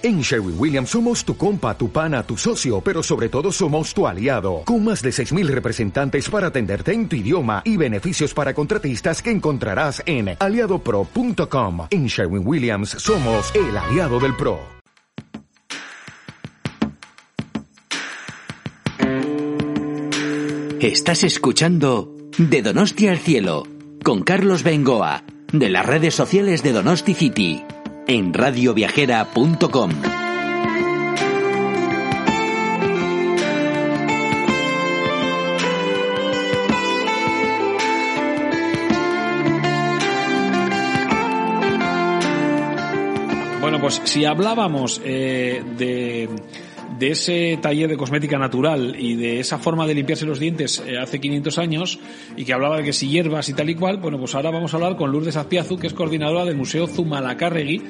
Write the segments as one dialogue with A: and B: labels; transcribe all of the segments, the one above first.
A: En Sherwin Williams somos tu compa, tu pana, tu socio, pero sobre todo somos tu aliado, con más de 6.000 representantes para atenderte en tu idioma y beneficios para contratistas que encontrarás en aliadopro.com. En Sherwin Williams somos el aliado del PRO.
B: Estás escuchando De Donosti al Cielo, con Carlos Bengoa, de las redes sociales de Donosti City en radioviajera.com.
C: Bueno, pues si hablábamos eh, de de ese taller de cosmética natural y de esa forma de limpiarse los dientes eh, hace 500 años y que hablaba de que si hierbas y tal y cual, bueno, pues ahora vamos a hablar con Lourdes Azpiazu, que es coordinadora del Museo Zumalacárregui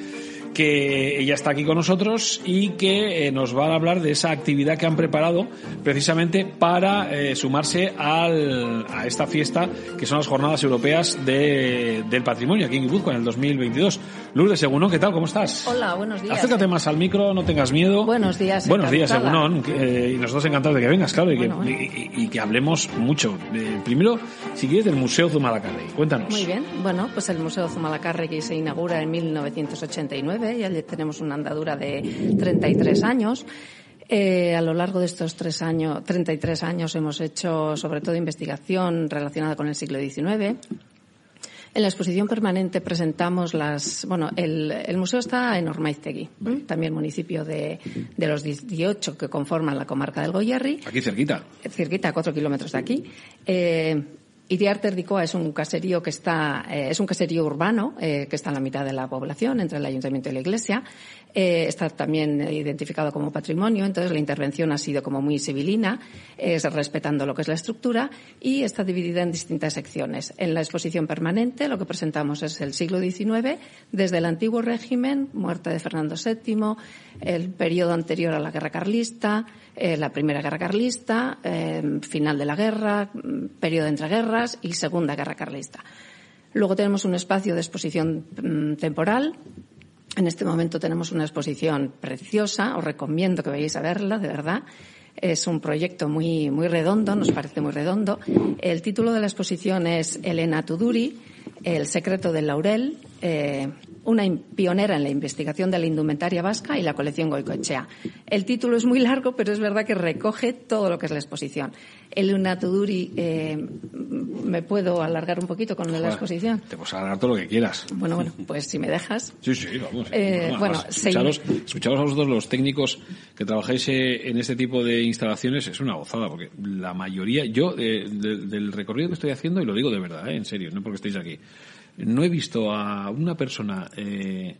C: que ella está aquí con nosotros y que eh, nos va a hablar de esa actividad que han preparado precisamente para eh, sumarse al, a esta fiesta que son las Jornadas Europeas de, del Patrimonio aquí en Guipúzcoa en el 2022. Lourdes Según, ¿qué tal? ¿Cómo estás?
D: Hola, buenos días.
C: Acércate más al micro, no tengas miedo.
D: Buenos días.
C: Buenos días, Según. Eh, y nosotros encantados de que vengas, claro, y, que, Y, que hablemos mucho. primero, si quieres, del Museo Zumalacárregui. Cuéntanos.
D: Muy bien. Bueno, pues el Museo Zumalacárregui se inaugura en 1989 ya tenemos una andadura de 33 años. Eh, a lo largo de estos tres años, 33 años y hecho sobre todo investigación relacionada con el siglo XIX. En la exposición permanente presentamos las, bueno, el, museo está en Ormaiztegui, también municipio de, de, los 18 que conforman la comarca del Goyerri.
C: Aquí cerquita.
D: Cerquita, a cuatro kilómetros de aquí. Eh, Iriarte Erdicoa es un caserío que está, eh, es un caserío urbano eh, que está en la mitad de la población, entre el ayuntamiento y la iglesia. Eh, está también identificado como patrimonio, entonces la intervención ha sido como muy civilina, es respetando lo que es la estructura y está dividida en distintas secciones. En la exposición permanente lo que presentamos es el siglo XIX, desde el antiguo régimen, muerte de Fernando VII, el periodo anterior a la guerra carlista, eh, la primera guerra carlista, eh, final de la guerra, periodo entre guerras y segunda guerra carlista. Luego tenemos un espacio de exposición mm, temporal en este momento tenemos una exposición preciosa, os recomiendo que vayáis a verla, de verdad. Es un proyecto muy, muy redondo, nos parece muy redondo. El título de la exposición es Elena Tuduri, El secreto del laurel, eh, una pionera en la investigación de la indumentaria vasca y la colección Goicoechea. El título es muy largo, pero es verdad que recoge todo lo que es la exposición. El Unatuduri, eh, ¿me puedo alargar un poquito con la exposición?
C: Te puedes alargar todo lo que quieras.
D: Bueno, bueno, pues si me dejas.
C: Sí, sí, vamos. Eh, bueno, escucharos, a vosotros los técnicos que trabajáis eh, en este tipo de instalaciones, es una gozada, porque la mayoría, yo, eh, del recorrido que estoy haciendo, y lo digo de verdad, en serio, no porque estéis aquí, no he visto a una persona eh,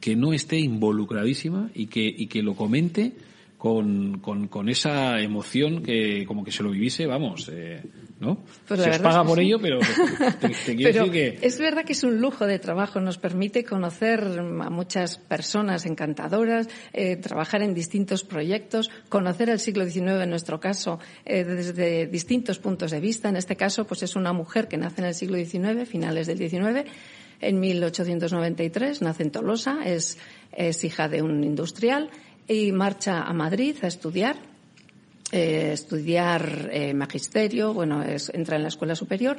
C: que no esté involucradísima y que, y que lo comente con, con, con, esa emoción que como que se lo viviese, vamos, eh, ¿no?
D: Pues
C: se os paga por ello, pero te, quiero decir que...
D: Es verdad que es un lujo de trabajo, nos permite conocer a muchas personas encantadoras, eh, trabajar en distintos proyectos, conocer el siglo XIX en nuestro caso eh, desde distintos puntos de vista. En este caso, pues es una mujer que nace en el siglo XIX, finales del XIX, en 1893, nace en Tolosa, es, es hija de un industrial y marcha a Madrid a estudiar, eh, estudiar eh, magisterio, bueno, es, entra en la escuela superior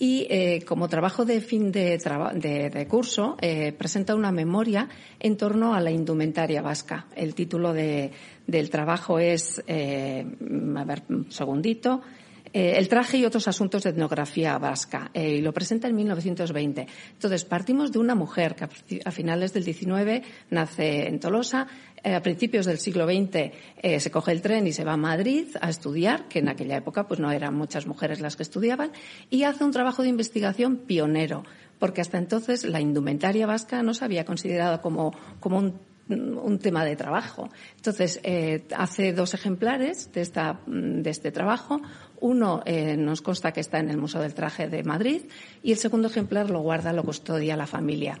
D: y eh, como trabajo de fin de, de, curso eh, presenta una memoria en torno a la indumentaria vasca. El título de, del trabajo es, eh, a ver, un segundito, eh, el traje y otros asuntos de etnografía vasca, eh, y lo presenta en 1920. Entonces, partimos de una mujer que a finales del XIX nace en Tolosa, eh, a principios del siglo XX se coge el tren y se va a Madrid a estudiar, que en aquella época pues no eran muchas mujeres las que estudiaban, y hace un trabajo de investigación pionero, porque hasta entonces la indumentaria vasca no se había considerado como, como un tema de trabajo. Entonces, hace dos ejemplares de, esta, de este trabajo. Uno eh, nos consta que está en el Museo del Traje de Madrid y el segundo ejemplar lo guarda, lo custodia la familia.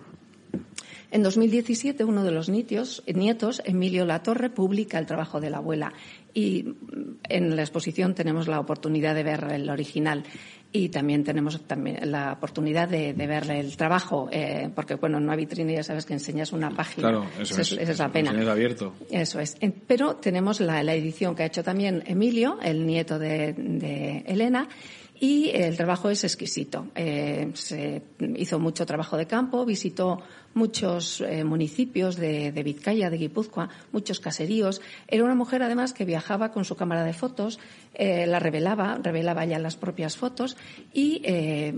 D: En 2017, uno de los nietos, Emilio Latorre, publica el trabajo de la abuela y mm, en la exposición tenemos la oportunidad de ver el original. Y también tenemos también la oportunidad de, de ver el trabajo, eh, porque bueno, en una vitrina ya sabes que enseñas una página.
C: Claro, eso es,
D: esa es la pena.
C: Abierto.
D: Eso es. Pero tenemos la, la, edición que ha hecho también Emilio, el nieto de, de Elena, y el trabajo es exquisito. Eh, se hizo mucho trabajo de campo, visitó muchos eh, municipios de, de, Vizcaya, de Guipúzcoa, muchos caseríos. Era una mujer, además, que viajaba con su cámara de fotos, eh, la revelaba, revelaba ya las propias fotos y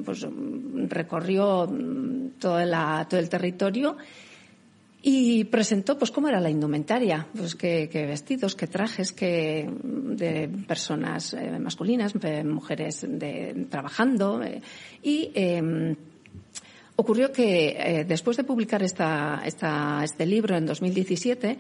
D: pues, recorrió mm, toda la, todo el territorio y presentó pues cómo era la indumentaria, pues qué, qué vestidos, qué trajes, qué de personas eh, masculinas, de mujeres de, trabajando eh, y eh, ocurrió que eh, después de publicar esta, esta, este libro en 2017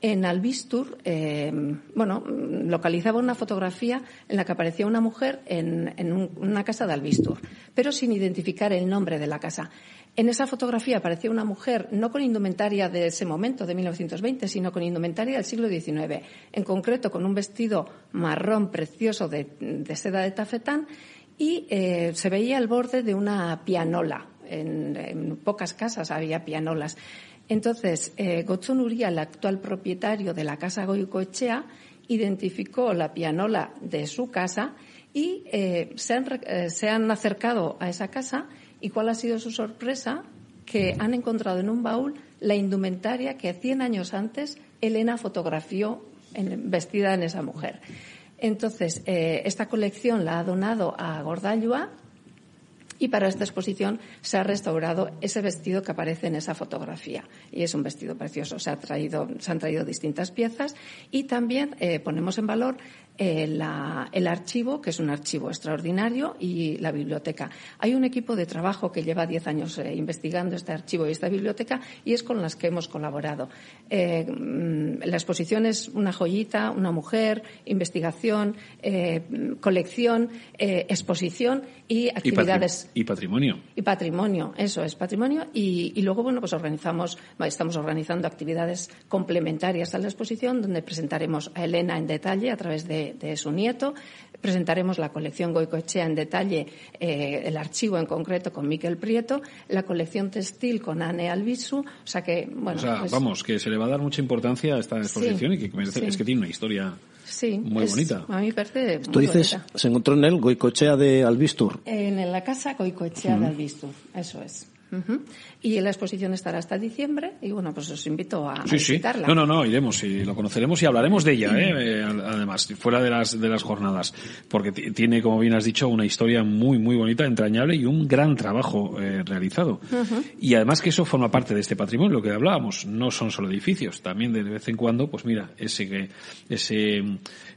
D: en Albistur, eh, bueno, localizaba una fotografía en la que aparecía una mujer en, en un, una casa de Albistur, pero sin identificar el nombre de la casa. En esa fotografía aparecía una mujer no con indumentaria de ese momento, de 1920, sino con indumentaria del siglo XIX, en concreto con un vestido marrón precioso de, de seda de tafetán y eh, se veía el borde de una pianola. En, pocas casas había pianolas. Entonces, eh, Gotzon Uría, el actual propietario de la casa Goicoechea, identificó la pianola de su casa y eh, se, han, eh, se han acercado a esa casa ¿Y cuál ha sido su sorpresa? Que han encontrado en un baúl la indumentaria que 100 años antes Elena fotografió vestida en esa mujer. Entonces, eh, esta colección la ha donado a Gordallua y para esta exposición se ha restaurado ese vestido que aparece en esa fotografía. Y es un vestido precioso. Se, ha traído, se han traído distintas piezas y también eh, ponemos en valor eh, la, el archivo, que es un archivo extraordinario, y la biblioteca. Hay un equipo de trabajo que lleva diez años eh, investigando este archivo y esta biblioteca y es con las que hemos colaborado. Eh, la exposición es una joyita, una mujer, investigación, colección, exposición y actividades.
C: Y, patrimonio.
D: Y patrimonio, eso es patrimonio. Y, y luego, bueno, pues organizamos, estamos organizando actividades complementarias a la exposición donde presentaremos a Elena en detalle a través de de, su nieto. Presentaremos la colección Goicoechea en detalle, eh, el archivo en concreto con Miquel Prieto, la colección textil con Anne Albisu. O sea que, bueno.
C: O sea,
D: pues,
C: vamos, que se le va a dar mucha importancia a esta exposición
D: Sí,
C: y que merece-
D: sí.
C: es que tiene una historia
D: sí,
C: muy
D: es-
C: bonita.
D: A mí me parece
E: Tú
D: muy
E: dices,
D: bonita.
E: se encontró en él Goicochea de Albistur.
D: En la casa Goicoechea de Albistur, eso es. Ujú. Y la exposición estará hasta diciembre y bueno, pues os invito a, a
C: Sí, sí.
D: visitarla.
C: No, no, no, iremos y lo conoceremos y hablaremos de ella, ¿eh? Eh, además, fuera de las, de las jornadas. Porque ti- tiene, como bien has dicho, una historia muy, muy bonita, entrañable y un gran trabajo eh, realizado. Y además que eso forma parte de este patrimonio, lo que hablábamos. No son solo edificios, también de vez en cuando, pues mira, ese, que- ese,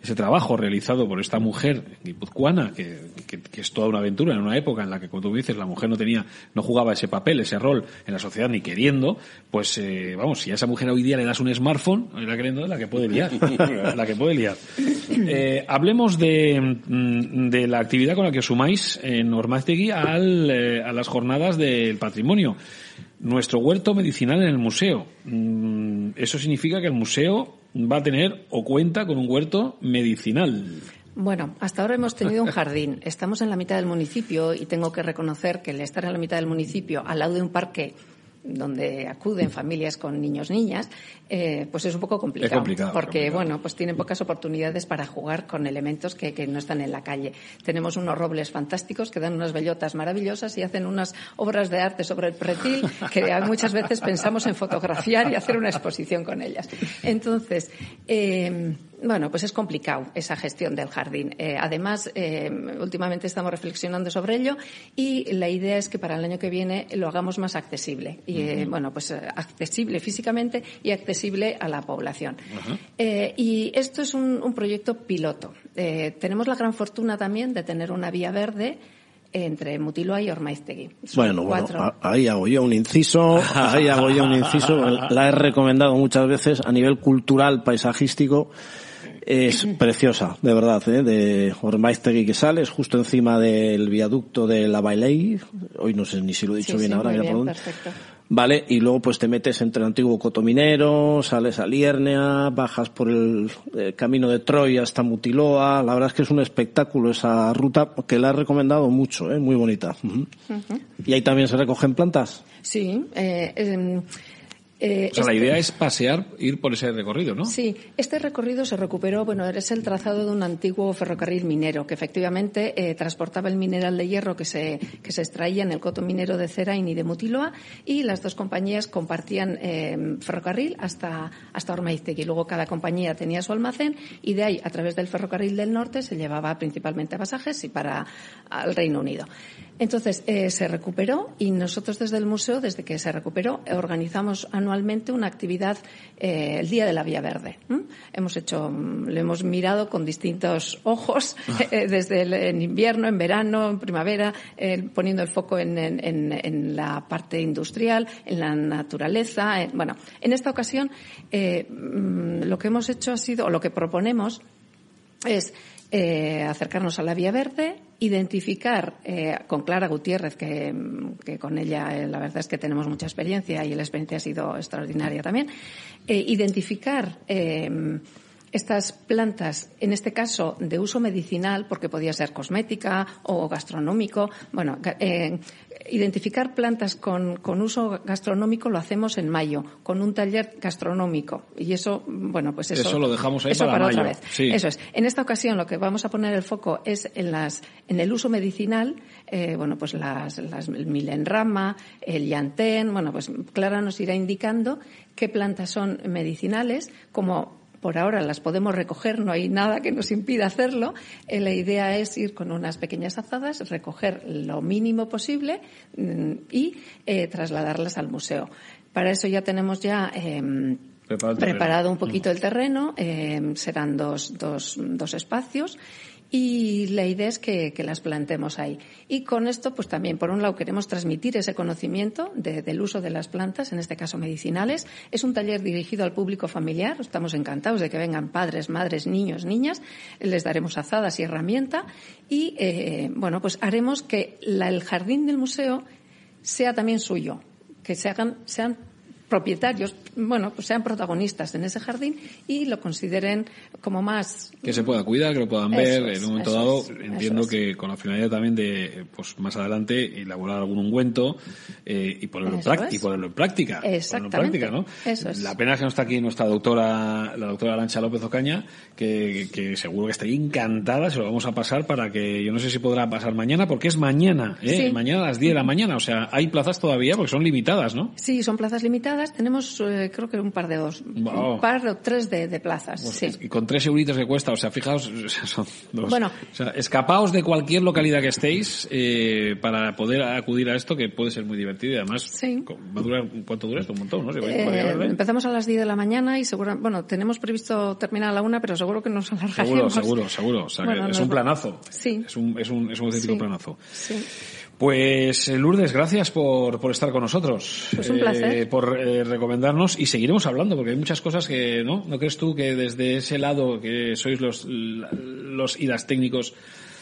C: ese trabajo realizado por esta mujer guipuzcoana, que, que, que es toda una aventura en una época en la que, como tú dices, la mujer no tenía, no jugaba ese papel, ese rol en la sociedad ni queriendo, pues eh, vamos, si a esa mujer hoy día le das un smartphone, la queriendo la que puede liar, la que puede liar. Eh, hablemos de, mm, de la actividad con la que os sumáis en Ormaztegui al, eh, a las jornadas del patrimonio. Nuestro huerto medicinal en el museo. Mm, Eso significa que el museo va a tener o cuenta con un huerto medicinal.
D: Bueno, hasta ahora hemos tenido un jardín. Estamos en la mitad del municipio y tengo que reconocer que el estar en la mitad del municipio, al lado de un parque donde acuden familias con niños niñas, eh, pues es un poco complicado.
C: Es complicado,
D: porque,
C: complicado.
D: bueno, pues tienen pocas oportunidades para jugar con elementos que, que no están en la calle. Tenemos unos robles fantásticos que dan unas bellotas maravillosas y hacen unas obras de arte sobre el pretil que muchas veces pensamos en fotografiar y hacer una exposición con ellas. Entonces, eh, bueno, pues es complicado esa gestión del jardín. Eh, además, eh, últimamente estamos reflexionando sobre ello y la idea es que para el año que viene lo hagamos más accesible. Y, eh, bueno, pues eh, accesible físicamente y accesible a la población. Y esto es un, un proyecto piloto. Tenemos la gran fortuna también de tener una vía verde entre Mutiloa y Ormaiztegui.
E: Bueno, bueno,
D: cuatro-
E: ahí hago yo un inciso, ahí hago yo un inciso, la he recomendado muchas veces a nivel cultural, paisajístico, es preciosa, de verdad, ¿eh? de Ormaiztegui que sales, justo encima del viaducto de la Bailey, hoy no sé ni si lo he dicho
D: Sí,
E: bien
D: sí,
E: ahora, mira
D: bien,
E: por dónde.
D: perfecto.
E: ¿vale? Y luego pues te metes entre el antiguo Cotominero, sales a Liernea, bajas por el, eh, camino de Troya hasta Mutiloa. La verdad es que es un espectáculo esa ruta que la he recomendado mucho, ¿eh? muy bonita. ¿Y ahí también se recogen plantas?
D: Sí. Eh, em,
C: eh, o sea, la este idea es pasear, ir por ese recorrido, ¿no?
D: Sí, este recorrido se recuperó, bueno, es el trazado de un antiguo ferrocarril minero que efectivamente eh, transportaba el mineral de hierro que se, que se extraía en el coto minero de Cerain y de Mutiloa y las dos compañías compartían eh, ferrocarril hasta, hasta Ormaiztegui. Luego cada compañía tenía su almacén y de ahí, a través del ferrocarril del norte, se llevaba principalmente pasajes y para el Reino Unido. Entonces, eh, se recuperó y nosotros desde el museo, desde que se recuperó, organizamos anualmente una actividad, eh, el Día de la Vía Verde. Hemos hecho, mm, lo hemos mirado con distintos ojos, eh, desde el, en invierno, en verano, en primavera, poniendo el foco en, en, la parte industrial, en la naturaleza. bueno, en esta ocasión, mm, lo que hemos hecho ha sido, o lo que proponemos es eh, acercarnos a la Vía Verde, identificar eh, con Clara Gutiérrez, que, con ella eh, la verdad es que tenemos mucha experiencia y la experiencia ha sido extraordinaria también, identificar estas plantas, en este caso de uso medicinal, porque podía ser cosmética o gastronómico, bueno, eh, identificar plantas con, uso gastronómico lo hacemos en mayo, con un taller gastronómico. Y eso, bueno, pues eso.
C: Eso lo dejamos ahí para,
D: otra vez. Eso es. En esta ocasión lo que vamos a poner el foco es en las, en el uso medicinal, eh, bueno, pues las, las, el milenrama, el yantén, bueno, pues Clara nos irá indicando qué plantas son medicinales, como por ahora las podemos recoger, no hay nada que nos impida hacerlo. Eh, la idea es ir con unas pequeñas azadas, recoger lo mínimo posible mm, y eh, trasladarlas al museo. Para eso ya tenemos ya em, preparado, un poquito el terreno, em, serán dos, dos, dos espacios y la idea es que, las plantemos ahí. Y con esto, pues también, por un lado, queremos transmitir ese conocimiento del uso de las plantas, en este caso medicinales. Es un taller dirigido al público familiar. Estamos encantados de que vengan padres, madres, niños, niñas. Les daremos azadas y herramienta. Y, eh, bueno, pues haremos que el jardín del museo sea también suyo. Que se hagan, sean propietarios, bueno, pues sean protagonistas en ese jardín y lo consideren como más...
C: Que se pueda cuidar, que lo puedan ver. en un momento dado, entiendo que con la finalidad también de, pues más adelante, elaborar algún ungüento eh, y, ponerlo en y ponerlo en práctica.
D: Exactamente.
C: ¿no? La pena es que no está aquí nuestra doctora, la doctora Arancha López Ocaña, que, que seguro que estaría encantada, se lo vamos a pasar para que, yo no sé si podrá pasar mañana, porque es mañana, ¿eh? Mañana a las 10 de la mañana, o sea, hay plazas todavía porque son limitadas, ¿no?
D: Sí, son plazas limitadas tenemos eh, creo que un par de dos, un par o tres de, plazas. Pues
C: y con tres euritos que cuesta, o sea, fijaos, son dos. Bueno, o sea, escapaos de cualquier localidad que estéis eh, para poder acudir a esto que puede ser muy divertido y además va a durar, ¿cuánto dura esto? Un montón, ¿no?
D: Eh, empezamos a las 10 de la mañana y seguro, bueno, tenemos previsto terminar a la una, pero seguro que nos alargaremos.
C: Seguro, seguro, seguro. O sea, es un planazo.
D: Sí.
C: Es un, es un, es un auténtico planazo. Sí. Pues eh, Lourdes, gracias por, por estar con nosotros.
D: Pues un placer.
C: Eh, por eh, recomendarnos y seguiremos hablando, porque hay muchas cosas que, ¿no? ¿No crees tú que desde ese lado que sois los, los y las técnicos,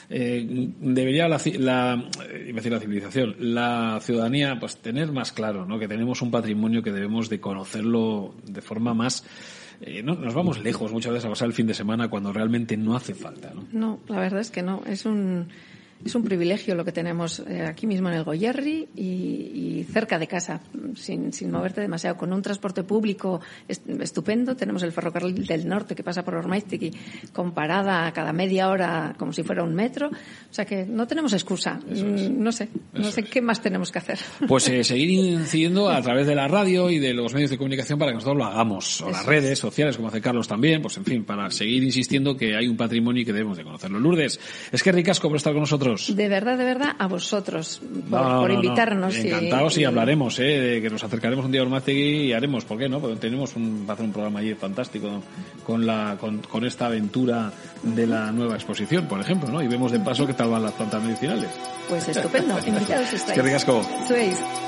C: debería la, la, decir la civilización, la ciudadanía, pues tener más claro, ¿no? Que tenemos un patrimonio que debemos de conocerlo de forma más, no, nos vamos lejos muchas veces a pasar el fin de semana cuando realmente no hace falta, ¿no?
D: No, la verdad es que no. Es un, es un privilegio lo que tenemos eh, aquí mismo en el Goyerri y, cerca de casa, sin, sin, moverte demasiado, con un transporte público estupendo. Tenemos el ferrocarril del norte que pasa por Ormaiztiki con parada cada media hora como si fuera un metro. O sea que no tenemos excusa. Mm, no sé, no sé qué más tenemos que hacer.
C: Pues eh, seguir incidiendo a través de la radio y de los medios de comunicación para que nosotros lo hagamos. O las redes sociales, como hace Carlos también, pues en fin, para seguir insistiendo que hay un patrimonio y que debemos de conocerlo. Lourdes, es que ricasco por estar con nosotros.
D: De verdad, de verdad, a vosotros por, invitarnos.
C: Encantados y, hablaremos, ¿eh? que nos acercaremos un día a Ormategui y haremos, ¿por qué no? Porque tenemos un, hacer un programa allí fantástico con, la, con, con, esta aventura de la nueva exposición, por ejemplo, ¿no? Y vemos de paso qué tal van las plantas medicinales.
D: Pues estupendo, invitados estáis.
C: Qué ricasco.
D: Sois.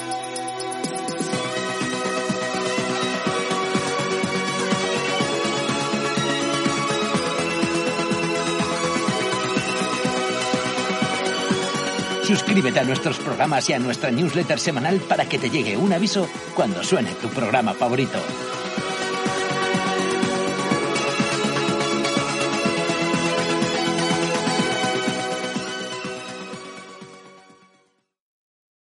B: Suscríbete a nuestros programas y a nuestra newsletter semanal para que te llegue un aviso cuando suene tu programa favorito.